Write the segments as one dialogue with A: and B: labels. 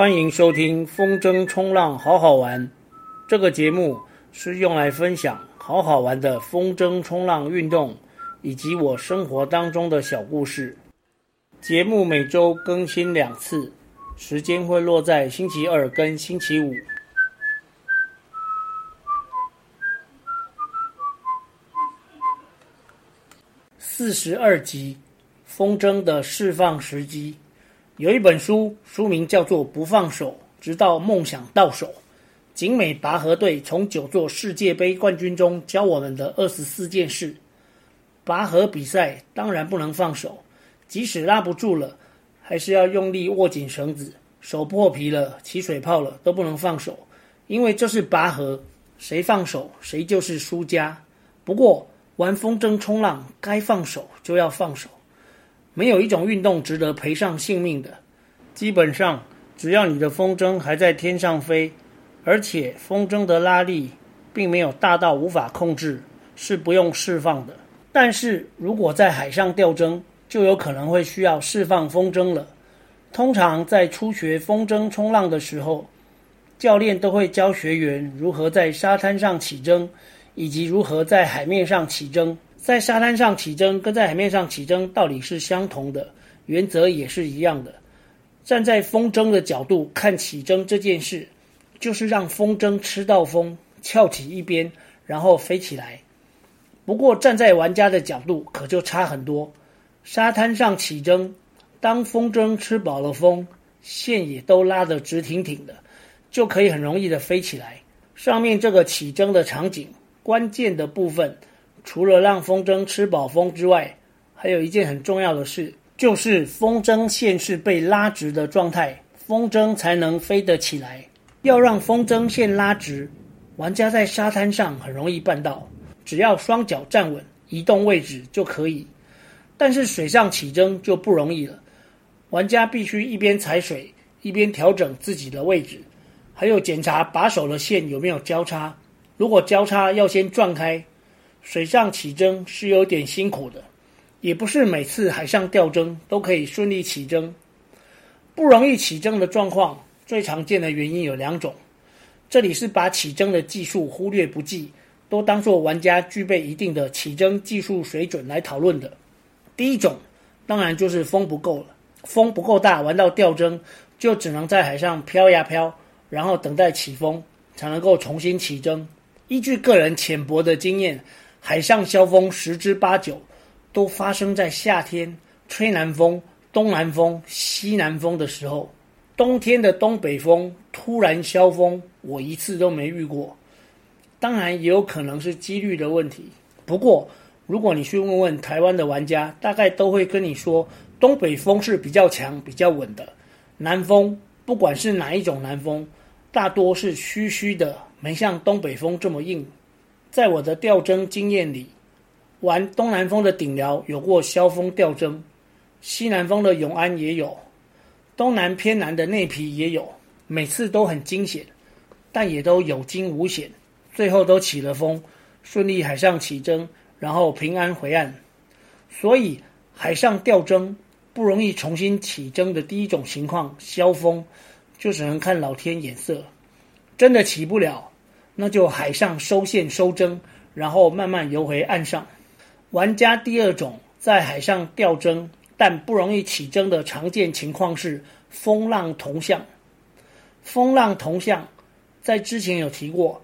A: 欢迎收听风筝冲浪好好玩。这个节目是用来分享好好玩的风筝冲浪运动，以及我生活当中的小故事。节目每周更新两次，时间会落在星期二跟星期五。四十二集，风筝的释放时机。有一本书，书名叫做《不放手，直到梦想到手》。景美拔河队从九座世界杯冠军中教我们的二十四件事。拔河比赛当然不能放手，即使拉不住了，还是要用力握紧绳子。手破皮了、起水泡了都不能放手，因为这是拔河，谁放手谁就是输家。不过玩风筝冲浪，该放手就要放手。没有一种运动值得赔上性命的。基本上，只要你的风筝还在天上飞，而且风筝的拉力并没有大到无法控制，是不用释放的。但是如果在海上吊筝，就有可能会需要释放风筝了。通常在初学风筝冲浪的时候，教练都会教学员如何在沙滩上起筝，以及如何在海面上起筝。在沙滩上起筝跟在海面上起筝道理是相同的，原则也是一样的。站在风筝的角度看起筝这件事，就是让风筝吃到风，翘起一边，然后飞起来。不过站在玩家的角度可就差很多。沙滩上起筝，当风筝吃饱了风，线也都拉得直挺挺的，就可以很容易的飞起来。上面这个起筝的场景，关键的部分。除了让风筝吃饱风之外，还有一件很重要的事，就是风筝线是被拉直的状态，风筝才能飞得起来。要让风筝线拉直，玩家在沙滩上很容易办到，只要双脚站稳，移动位置就可以。但是水上起筝就不容易了，玩家必须一边踩水，一边调整自己的位置，还有检查把手的线有没有交叉，如果交叉，要先转开。水上起筝是有点辛苦的，也不是每次海上钓筝都可以顺利起征。不容易起征的状况，最常见的原因有两种。这里是把起征的技术忽略不计，都当作玩家具备一定的起征技术水准来讨论的。第一种，当然就是风不够了，风不够大，玩到钓筝就只能在海上飘呀飘，然后等待起风才能够重新起征。依据个人浅薄的经验。海上消风十之八九都发生在夏天，吹南风、东南风、西南风的时候。冬天的东北风突然消风，我一次都没遇过。当然也有可能是几率的问题。不过，如果你去问问台湾的玩家，大概都会跟你说，东北风是比较强、比较稳的。南风，不管是哪一种南风，大多是虚虚的，没像东北风这么硬。在我的吊针经验里，玩东南风的顶寮有过消风吊针，西南风的永安也有，东南偏南的内皮也有，每次都很惊险，但也都有惊无险，最后都起了风，顺利海上起筝，然后平安回岸。所以海上吊针不容易重新起筝的第一种情况，消风，就只能看老天眼色，真的起不了。那就海上收线收针，然后慢慢游回岸上。玩家第二种在海上钓针但不容易起针的常见情况是风浪同向。风浪同向在之前有提过，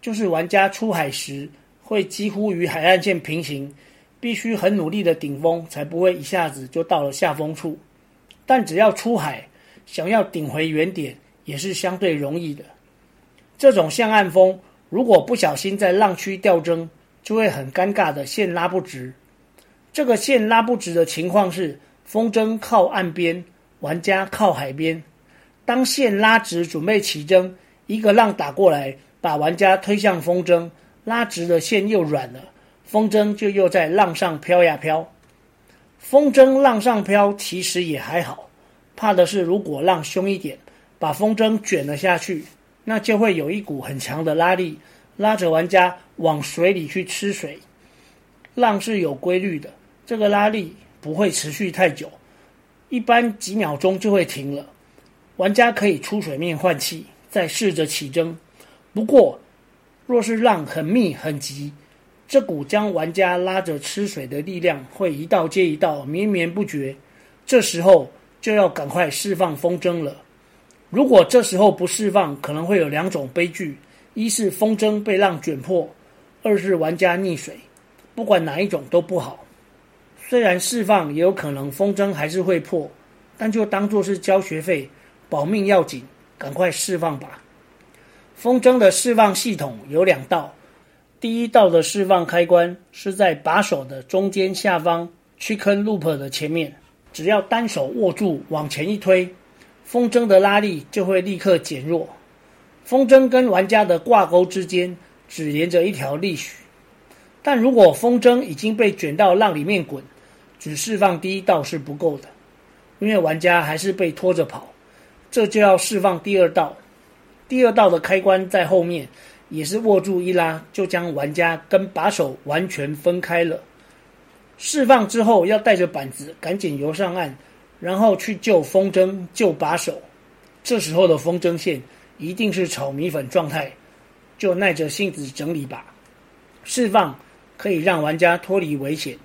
A: 就是玩家出海时会几乎与海岸线平行，必须很努力的顶风才不会一下子就到了下风处。但只要出海，想要顶回原点也是相对容易的。这种向岸风，如果不小心在浪区钓筝，就会很尴尬的线拉不直。这个线拉不直的情况是，风筝靠岸边，玩家靠海边。当线拉直准备起针，一个浪打过来，把玩家推向风筝，拉直的线又软了，风筝就又在浪上飘呀飘。风筝浪上飘其实也还好，怕的是如果浪凶一点，把风筝卷了下去。那就会有一股很强的拉力，拉着玩家往水里去吃水。浪是有规律的，这个拉力不会持续太久，一般几秒钟就会停了。玩家可以出水面换气，再试着起征。不过，若是浪很密很急，这股将玩家拉着吃水的力量会一道接一道绵绵不绝，这时候就要赶快释放风筝了。如果这时候不释放，可能会有两种悲剧：一是风筝被浪卷破，二是玩家溺水。不管哪一种都不好。虽然释放也有可能风筝还是会破，但就当作是交学费，保命要紧，赶快释放吧。风筝的释放系统有两道，第一道的释放开关是在把手的中间下方，chicken loop 的前面，只要单手握住往前一推。风筝的拉力就会立刻减弱，风筝跟玩家的挂钩之间只连着一条利许，但如果风筝已经被卷到浪里面滚，只释放第一道是不够的，因为玩家还是被拖着跑，这就要释放第二道。第二道的开关在后面，也是握住一拉就将玩家跟把手完全分开了。释放之后要带着板子赶紧游上岸。然后去救风筝、救把手，这时候的风筝线一定是炒米粉状态，就耐着性子整理吧。释放可以让玩家脱离危险，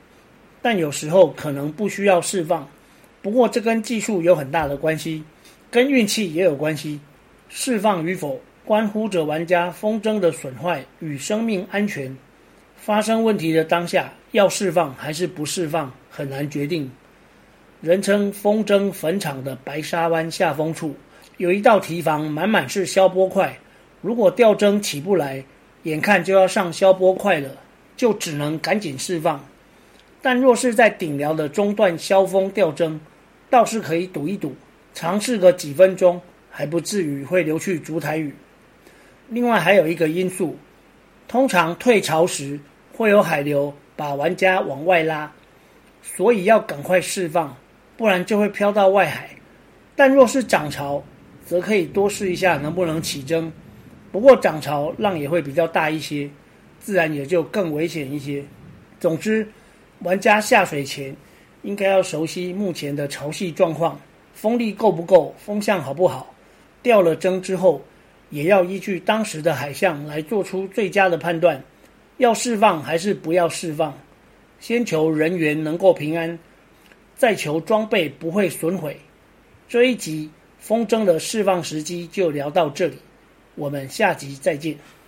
A: 但有时候可能不需要释放。不过这跟技术有很大的关系，跟运气也有关系。释放与否关乎着玩家风筝的损坏与生命安全。发生问题的当下，要释放还是不释放，很难决定。人称风筝坟场的白沙湾下风处，有一道堤防，满满是消波块。如果吊针起不来，眼看就要上消波块了，就只能赶紧释放。但若是在顶寮的中段消风吊针，倒是可以赌一赌，尝试个几分钟，还不至于会流去烛台屿。另外还有一个因素，通常退潮时会有海流把玩家往外拉，所以要赶快释放。不然就会飘到外海，但若是涨潮，则可以多试一下能不能起征。不过涨潮浪也会比较大一些，自然也就更危险一些。总之，玩家下水前应该要熟悉目前的潮汐状况，风力够不够，风向好不好。掉了针之后，也要依据当时的海象来做出最佳的判断，要释放还是不要释放。先求人员能够平安。再求装备不会损毁。这一集风筝的释放时机就聊到这里，我们下集再见。